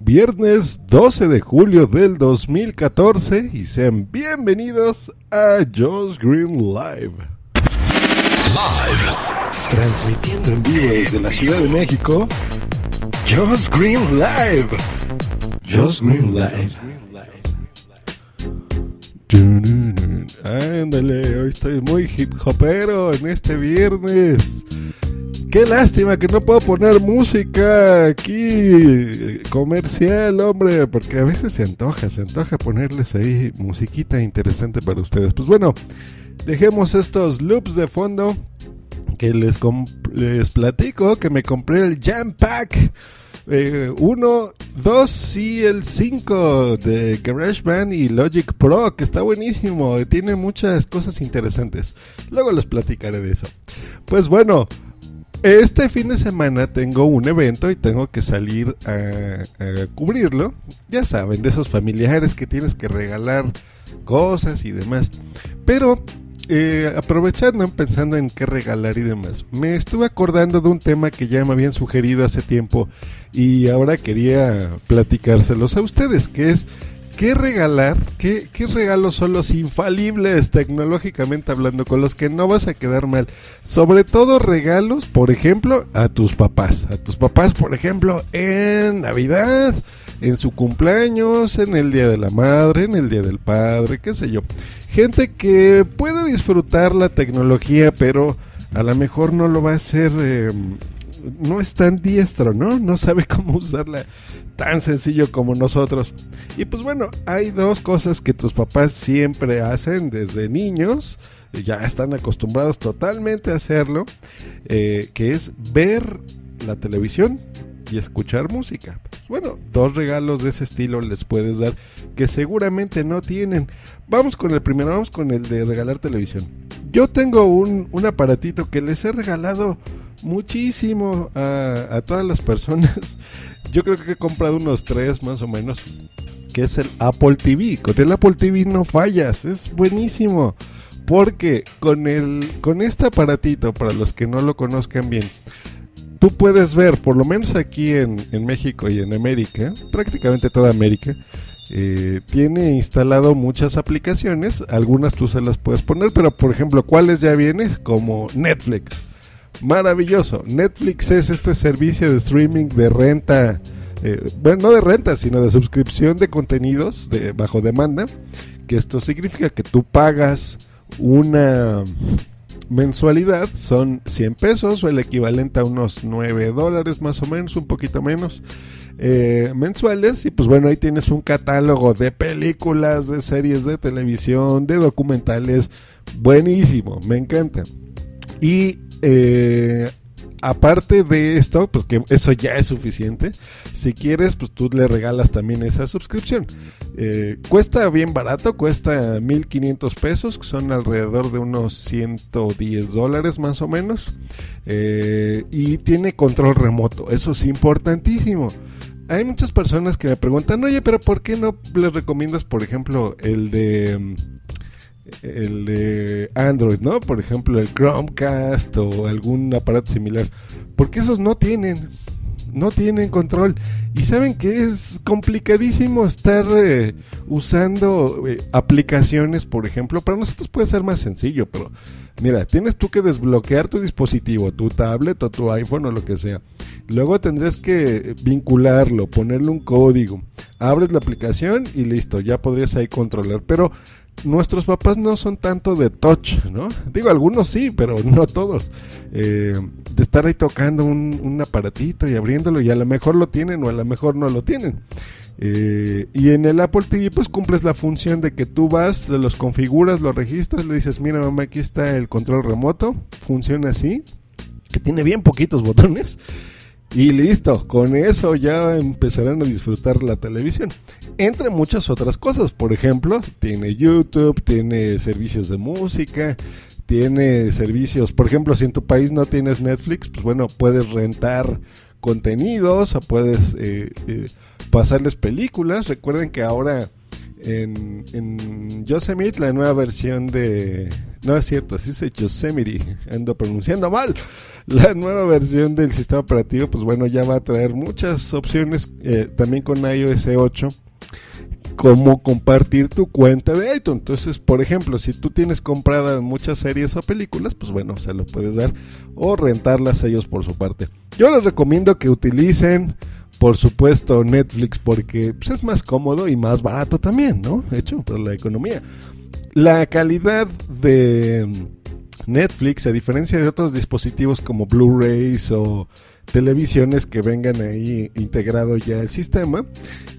viernes 12 de julio del 2014 y sean bienvenidos a Josh Green Live. Live. Transmitiendo en vivo desde la Ciudad de México, Josh Green Live. Josh Green Live. Ándale, hoy estoy muy hip hopero en este viernes. Qué lástima que no puedo poner música aquí comercial, hombre, porque a veces se antoja, se antoja ponerles ahí musiquita interesante para ustedes. Pues bueno, dejemos estos loops de fondo que les, les platico que me compré el Jam Pack 1, 2 y el 5 de GarageBand y Logic Pro, que está buenísimo, tiene muchas cosas interesantes. Luego les platicaré de eso. Pues bueno, este fin de semana tengo un evento y tengo que salir a, cubrirlo. Ya saben, de esos familiares que tienes que regalar cosas y demás. Pero eh, aprovechando, pensando en qué regalar y demás, me estuve acordando de un tema que ya me habían sugerido hace tiempo y ahora quería platicárselos a ustedes, que es ¿Qué regalar? ¿Qué, regalos son los infalibles tecnológicamente hablando con los que no vas a quedar mal? Sobre todo regalos, por ejemplo, a tus papás. A tus papás, por ejemplo, en Navidad, en su cumpleaños, en el Día de la Madre, en el Día del Padre, qué sé yo. Gente que puede disfrutar la tecnología, pero a lo mejor no lo va a hacer... Eh, no es tan diestro, ¿no? No sabe cómo usarla tan sencillo como nosotros. Y pues bueno, hay dos cosas que tus papás siempre hacen desde niños, ya están acostumbrados totalmente a hacerlo, eh, que es ver la televisión y escuchar música. Bueno, dos regalos de ese estilo les puedes dar que seguramente no tienen. Vamos con el primero, vamos con el de regalar televisión. Yo tengo un, un aparatito que les he regalado muchísimo a, todas las personas. Yo creo que he comprado unos tres más o menos. Que es el Apple TV. Con el Apple TV no fallas. Es buenísimo. Porque con, el, con este aparatito, para los que no lo conozcan bien, tú puedes ver, por lo menos aquí en, México y en América, prácticamente toda América, eh, tiene instalado muchas aplicaciones. Algunas tú se las puedes poner, pero por ejemplo, ¿cuáles ya vienes? Como Netflix maravilloso. Netflix es este servicio de streaming de renta, eh, bueno, no de renta, sino de suscripción de contenidos de bajo demanda, que esto significa que tú pagas una mensualidad, son 100 pesos o el equivalente a unos 9 dólares más o menos, un poquito menos. Eh, mensuales y pues bueno ahí tienes un catálogo de películas de series de televisión de documentales buenísimo me encanta y eh, aparte de esto, pues que eso ya es suficiente. Si quieres, pues tú le regalas también esa suscripción. Eh, cuesta bien barato, cuesta 1500 pesos, que son alrededor de unos 110 dólares más o menos. Eh, y tiene control remoto, eso es importantísimo. Hay muchas personas que me preguntan, oye, pero ¿por qué no les recomiendas, por ejemplo, el de el de Android, ¿no? Por ejemplo, el Chromecast o algún aparato similar. Porque esos no tienen, no tienen control. Y saben que es complicadísimo estar eh, usando eh, aplicaciones, por ejemplo. Para nosotros puede ser más sencillo, pero mira, tienes tú que desbloquear tu dispositivo, tu tablet o tu iPhone o lo que sea. Luego tendrás que vincularlo, ponerle un código. Abres la aplicación y listo, ya podrías ahí controlar. Pero nuestros papás no son tanto de touch, ¿no? Digo, algunos sí, pero no todos. Eh, de estar ahí tocando un, aparatito y abriéndolo y a lo mejor lo tienen o a lo mejor no lo tienen. Eh, y en el Apple TV pues cumples la función de que tú vas, los configuras, los registras, le dices, mira mamá, aquí está el control remoto, funciona así, que tiene bien poquitos botones. Y listo, con eso ya empezarán a disfrutar la televisión. Entre muchas otras cosas, por ejemplo, tiene YouTube, tiene servicios de música, tiene servicios, por ejemplo, si en tu país no tienes Netflix, pues bueno, puedes rentar contenidos o puedes eh, eh, pasarles películas. Recuerden que ahora en, Yosemite, la nueva versión de, no es cierto, así se Yosemite, ando pronunciando mal. La nueva versión del sistema operativo, pues bueno, ya va a traer muchas opciones eh, también con iOS 8 como compartir tu cuenta de iTunes. Entonces, por ejemplo, si tú tienes compradas muchas series o películas, pues bueno, se lo puedes dar o rentarlas ellos por su parte. Yo les recomiendo que utilicen, por supuesto, Netflix porque pues, es más cómodo y más barato también, ¿no? Hecho por la economía. La calidad de Netflix, a diferencia de otros dispositivos como Blu-rays o televisiones que vengan ahí integrado ya el sistema,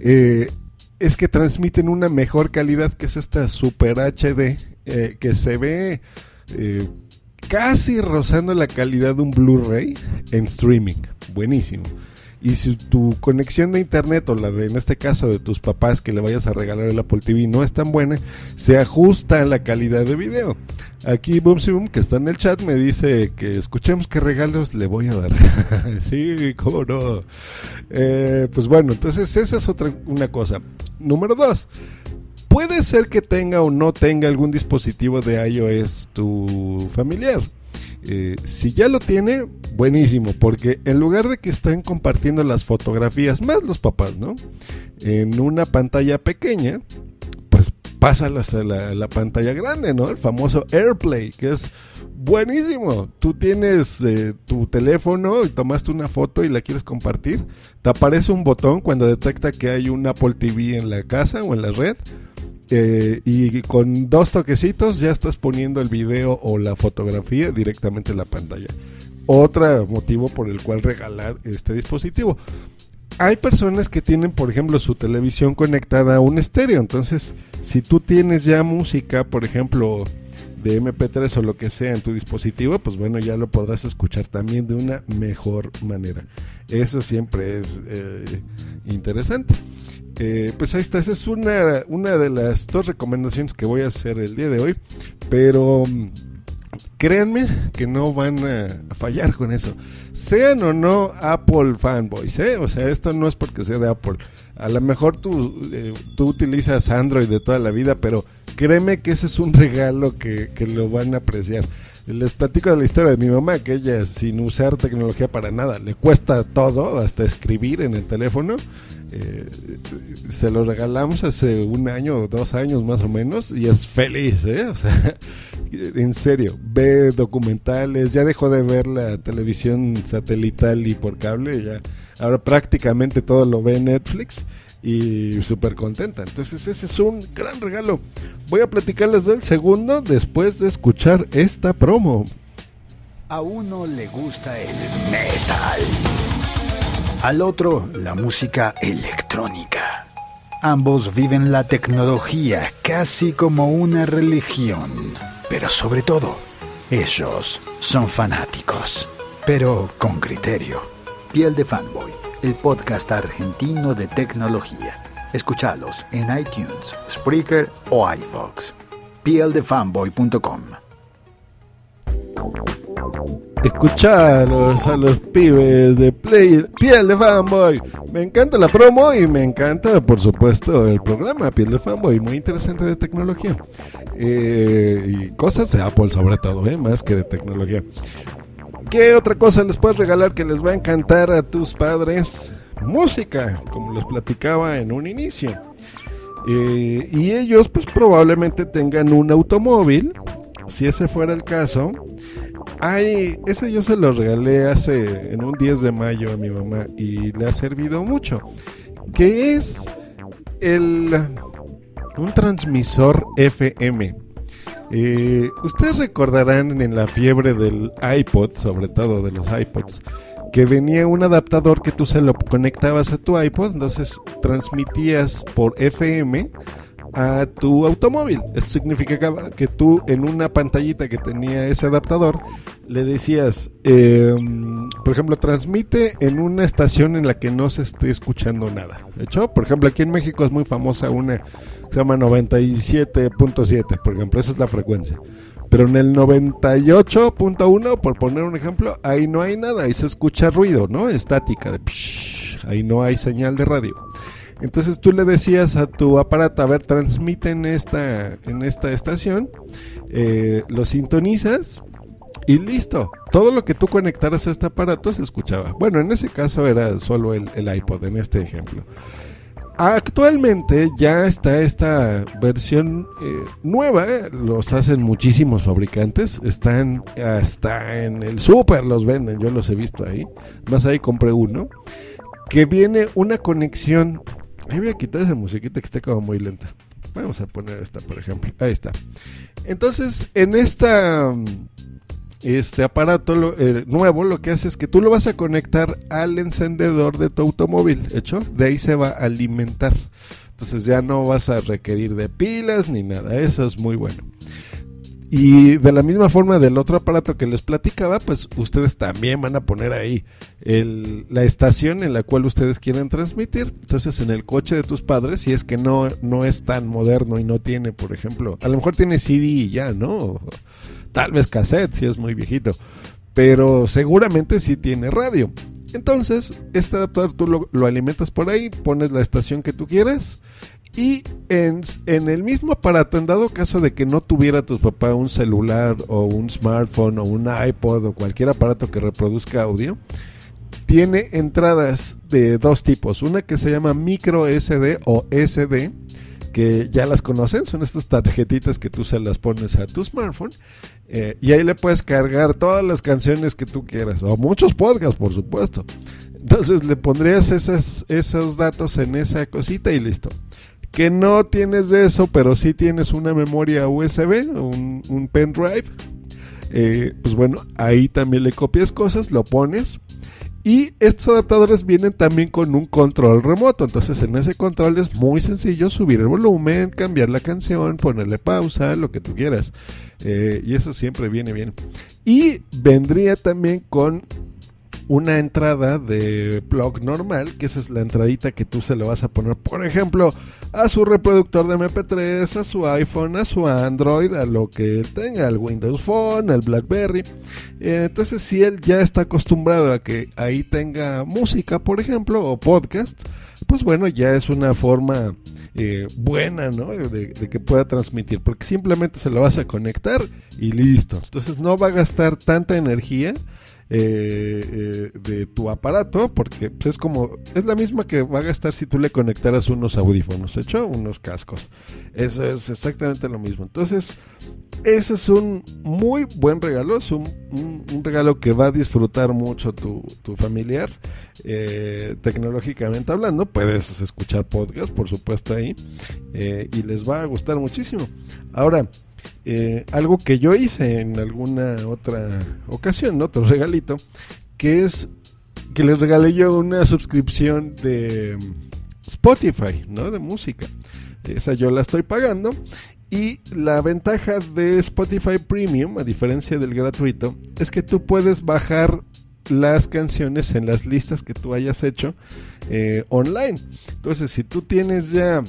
eh, es que transmiten una mejor calidad que es esta Super HD eh, que se ve eh, casi rozando la calidad de un Blu-ray en streaming. Buenísimo. Y si tu conexión de internet o la de en este caso de tus papás que le vayas a regalar el Apple TV no es tan buena, se ajusta a la calidad de video. Aquí Boom Boom que está en el chat me dice que escuchemos qué regalos le voy a dar. sí, cómo no. Eh, pues bueno, entonces esa es otra una cosa. Número dos. Puede ser que tenga o no tenga algún dispositivo de iOS tu familiar. Eh, si ya lo tiene, buenísimo, porque en lugar de que estén compartiendo las fotografías, más los papás, ¿no? En una pantalla pequeña, pues pásalas a la, pantalla grande, ¿no? El famoso AirPlay, que es buenísimo. Tú tienes eh, tu teléfono y tomaste una foto y la quieres compartir, te aparece un botón cuando detecta que hay un Apple TV en la casa o en la red eh, y con dos toquecitos ya estás poniendo el video o la fotografía directamente en la pantalla. Otro motivo por el cual regalar este dispositivo. Hay personas que tienen, por ejemplo, su televisión conectada a un estéreo. Entonces, si tú tienes ya música, por ejemplo, de MP3 o lo que sea en tu dispositivo, pues bueno, ya lo podrás escuchar también de una mejor manera. Eso siempre es eh, interesante. Pues ahí está, esa es una, una de las dos recomendaciones que voy a hacer el día de hoy, pero créanme que no van a, fallar con eso. Sean o no Apple fanboys, ¿eh? O sea, esto no es porque sea de Apple. A lo mejor tú, eh, tú utilizas Android de toda la vida, pero créeme que ese es un regalo que, que lo van a apreciar. Les platico de la historia de mi mamá, que ella sin usar tecnología para nada, le cuesta todo, hasta escribir en el teléfono. Eh, se lo regalamos hace un año o dos años más o menos y es feliz, ¿eh? En serio, ve documentales, ya dejó de ver la televisión satelital y por cable, ya ahora prácticamente todo lo ve Netflix y súper contenta. Entonces ese es un gran regalo. Voy a platicarles del segundo después de escuchar esta promo. A uno le gusta el metal al otro la música electrónica. Ambos viven la tecnología casi como una religión, pero sobre todo, ellos son fanáticos, pero con criterio. Piel de Fanboy, el podcast argentino de tecnología. Escuchalos en iTunes, Spreaker o iVoox. pieldefanboy.com escucharlos a los pibes de Play, Piel de Fanboy. Me encanta la promo y me encanta, por supuesto, el programa Piel de Fanboy, muy interesante de tecnología. Eh, y cosas de Apple sobre todo, eh, más que de tecnología. ¿Qué otra cosa les puedes regalar que les va a encantar a tus padres? Música, como les platicaba en un inicio. Eh, y ellos pues probablemente tengan un automóvil, si ese fuera el caso, Ay, ese yo se lo regalé hace en un 10 de mayo a mi mamá y le ha servido mucho. Que es el un transmisor FM. Eh, ustedes recordarán en la fiebre del iPod, sobre todo de los iPods, que venía un adaptador que tú se lo conectabas a tu iPod, entonces transmitías por FM a tu automóvil. Esto significaba que tú en una pantallita que tenía ese adaptador le decías, em, por ejemplo, transmite en una estación en la que no se esté escuchando nada. ¿De hecho? Por ejemplo, aquí en México es muy famosa una que se llama 97.7, por ejemplo, esa es la frecuencia. Pero en el 98.1, por poner un ejemplo, ahí no hay nada, ahí se escucha ruido, ¿no? Estática, de ahí no hay señal de radio. Entonces tú le decías a tu aparato, a ver, transmite en esta, en esta estación, eh, lo sintonizas y listo. Todo lo que tú conectaras a este aparato se escuchaba. Bueno, en ese caso era solo el, el iPod, en este ejemplo. Actualmente ya está esta versión eh, nueva, eh, los hacen muchísimos fabricantes, están hasta en el super los venden, yo los he visto ahí, más ahí compré uno, que viene una conexión, ahí voy a quitar esa musiquita que está como muy lenta, vamos a poner esta por ejemplo, ahí está. Entonces en esta este aparato eh, nuevo lo que hace es que tú lo vas a conectar al encendedor de tu automóvil, ¿hecho? De ahí se va a alimentar. Entonces ya no vas a requerir de pilas ni nada, eso es muy bueno. Y de la misma forma del otro aparato que les platicaba, pues ustedes también van a poner ahí la estación en la cual ustedes quieren transmitir. Entonces en el coche de tus padres, si es que no, no es tan moderno y no tiene, por ejemplo, a lo mejor tiene CD y ya, ¿no? Tal vez cassette, si es muy viejito. Pero seguramente sí tiene radio. Entonces, este adaptador tú lo, lo alimentas por ahí, pones la estación que tú quieras y en, en, el mismo aparato, en dado caso de que no tuviera tu papá un celular o un smartphone o un iPod o cualquier aparato que reproduzca audio, tiene entradas de dos tipos. Una que se llama micro SD o SD, que ya las conocen, son estas tarjetitas que tú se las pones a tu smartphone. Eh, y ahí le puedes cargar todas las canciones que tú quieras, o muchos podcasts, por supuesto. Entonces le pondrías esas, esos datos en esa cosita y listo que no tienes de eso, pero sí tienes una memoria USB, un, un pendrive, eh, pues bueno, ahí también le copias cosas, lo pones. Y estos adaptadores vienen también con un control remoto. Entonces en ese control es muy sencillo subir el volumen, cambiar la canción, ponerle pausa, lo que tú quieras. Eh, y eso siempre viene bien. Y vendría también con una entrada de plug normal, que esa es la entradita que tú se le vas a poner, por ejemplo, a su reproductor de MP3, a su iPhone, a su Android, a lo que tenga, al Windows Phone, al BlackBerry. Eh, entonces, si él ya está acostumbrado a que ahí tenga música, por ejemplo, o podcast, pues bueno, ya es una forma eh, buena, ¿no? De, de, que pueda transmitir, porque simplemente se lo vas a conectar y listo. Entonces no va a gastar tanta energía eh, eh, de tu aparato, porque pues, es como, es la misma que va a gastar si tú le conectaras unos audífonos, hecho, unos cascos. Eso es exactamente lo mismo. Entonces, ese es un muy buen regalo, es un, regalo que va a disfrutar mucho tu, tu familiar, eh, tecnológicamente hablando. Puedes escuchar podcast, por supuesto, ahí, y les va a gustar muchísimo. Ahora, eh, algo que yo hice en alguna otra ocasión, otro regalito, que es que les regalé yo una suscripción de Spotify, ¿no? De música. Esa yo la estoy pagando. Y la ventaja de Spotify Premium, a diferencia del gratuito, es que tú puedes bajar las canciones en las listas que tú hayas hecho eh, online. Entonces, si tú tienes ya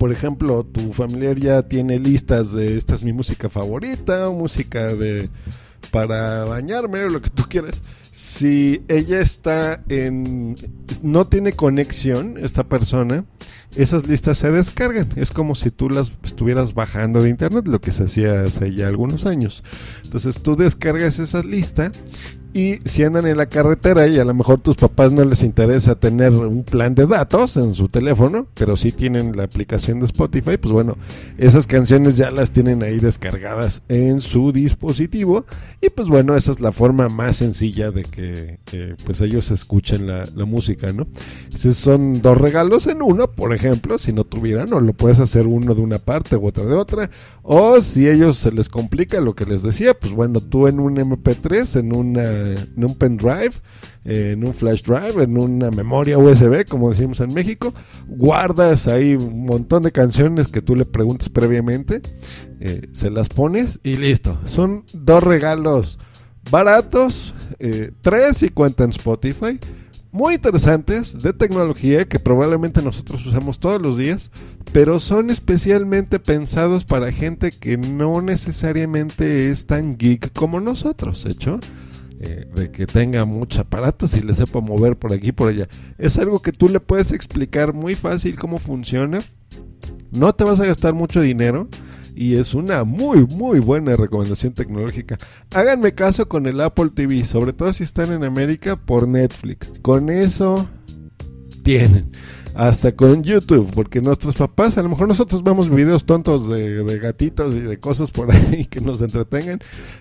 por ejemplo, tu familiar ya tiene listas de esta es mi música favorita, o música de para bañarme o lo que tú quieras. Si ella está en no tiene conexión esta persona, esas listas se descargan. Es como si tú las estuvieras bajando de internet, lo que se hacía hace ya algunos años. Entonces tú descargas esa lista y si andan en la carretera y a lo mejor tus papás no les interesa tener un plan de datos en su teléfono, pero sí tienen la aplicación de Spotify, pues bueno, esas canciones ya las tienen ahí descargadas en su dispositivo y pues bueno, esa es la forma más sencilla de que, pues ellos escuchen la, la música, ¿no? Si son dos regalos en uno, por ejemplo, si no tuvieran, o lo puedes hacer uno de una parte u otra de otra, o si ellos se les complica lo que les decía, pues bueno, tú en un MP3, en una en un pendrive, en un flash drive, en una memoria USB, como decimos en México, guardas ahí un montón de canciones que tú le preguntas previamente, eh, se las pones y listo. Son dos regalos baratos, eh, tres y cuentan Spotify. Muy interesantes de tecnología que probablemente nosotros usamos todos los días, pero son especialmente pensados para gente que no necesariamente es tan geek como nosotros, ¿hecho? De que tenga muchos aparatos y le sepa mover por aquí por allá. Es algo que tú le puedes explicar muy fácil cómo funciona. No te vas a gastar mucho dinero y es una muy muy buena recomendación tecnológica. Háganme caso con el Apple TV, sobre todo si están en América por Netflix. Con eso tienen hasta con YouTube, porque nuestros papás, a lo mejor nosotros vemos videos tontos de, gatitos y de cosas por ahí que nos entretengan,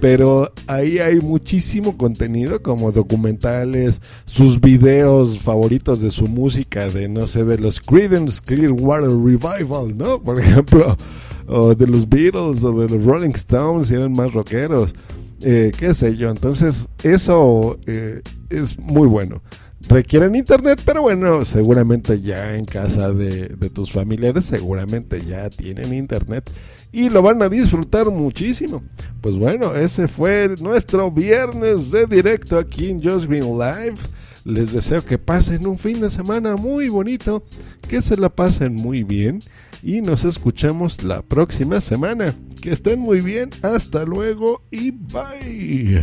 pero ahí hay muchísimo contenido como documentales, sus videos favoritos de su música, de no sé, de los Creedence Clearwater Revival, ¿no? Por ejemplo, o de los Beatles o de los Rolling Stones, si eran más rockeros. Eh, qué sé yo, entonces eso eh, es muy bueno requieren internet, pero bueno, seguramente ya en casa de, tus familiares, seguramente ya tienen internet y lo van a disfrutar muchísimo. Pues bueno, ese fue nuestro viernes de directo aquí en Just Green Live. Les deseo que pasen un fin de semana muy bonito, que se la pasen muy bien y nos escuchamos la próxima semana. Que estén muy bien, hasta luego y bye.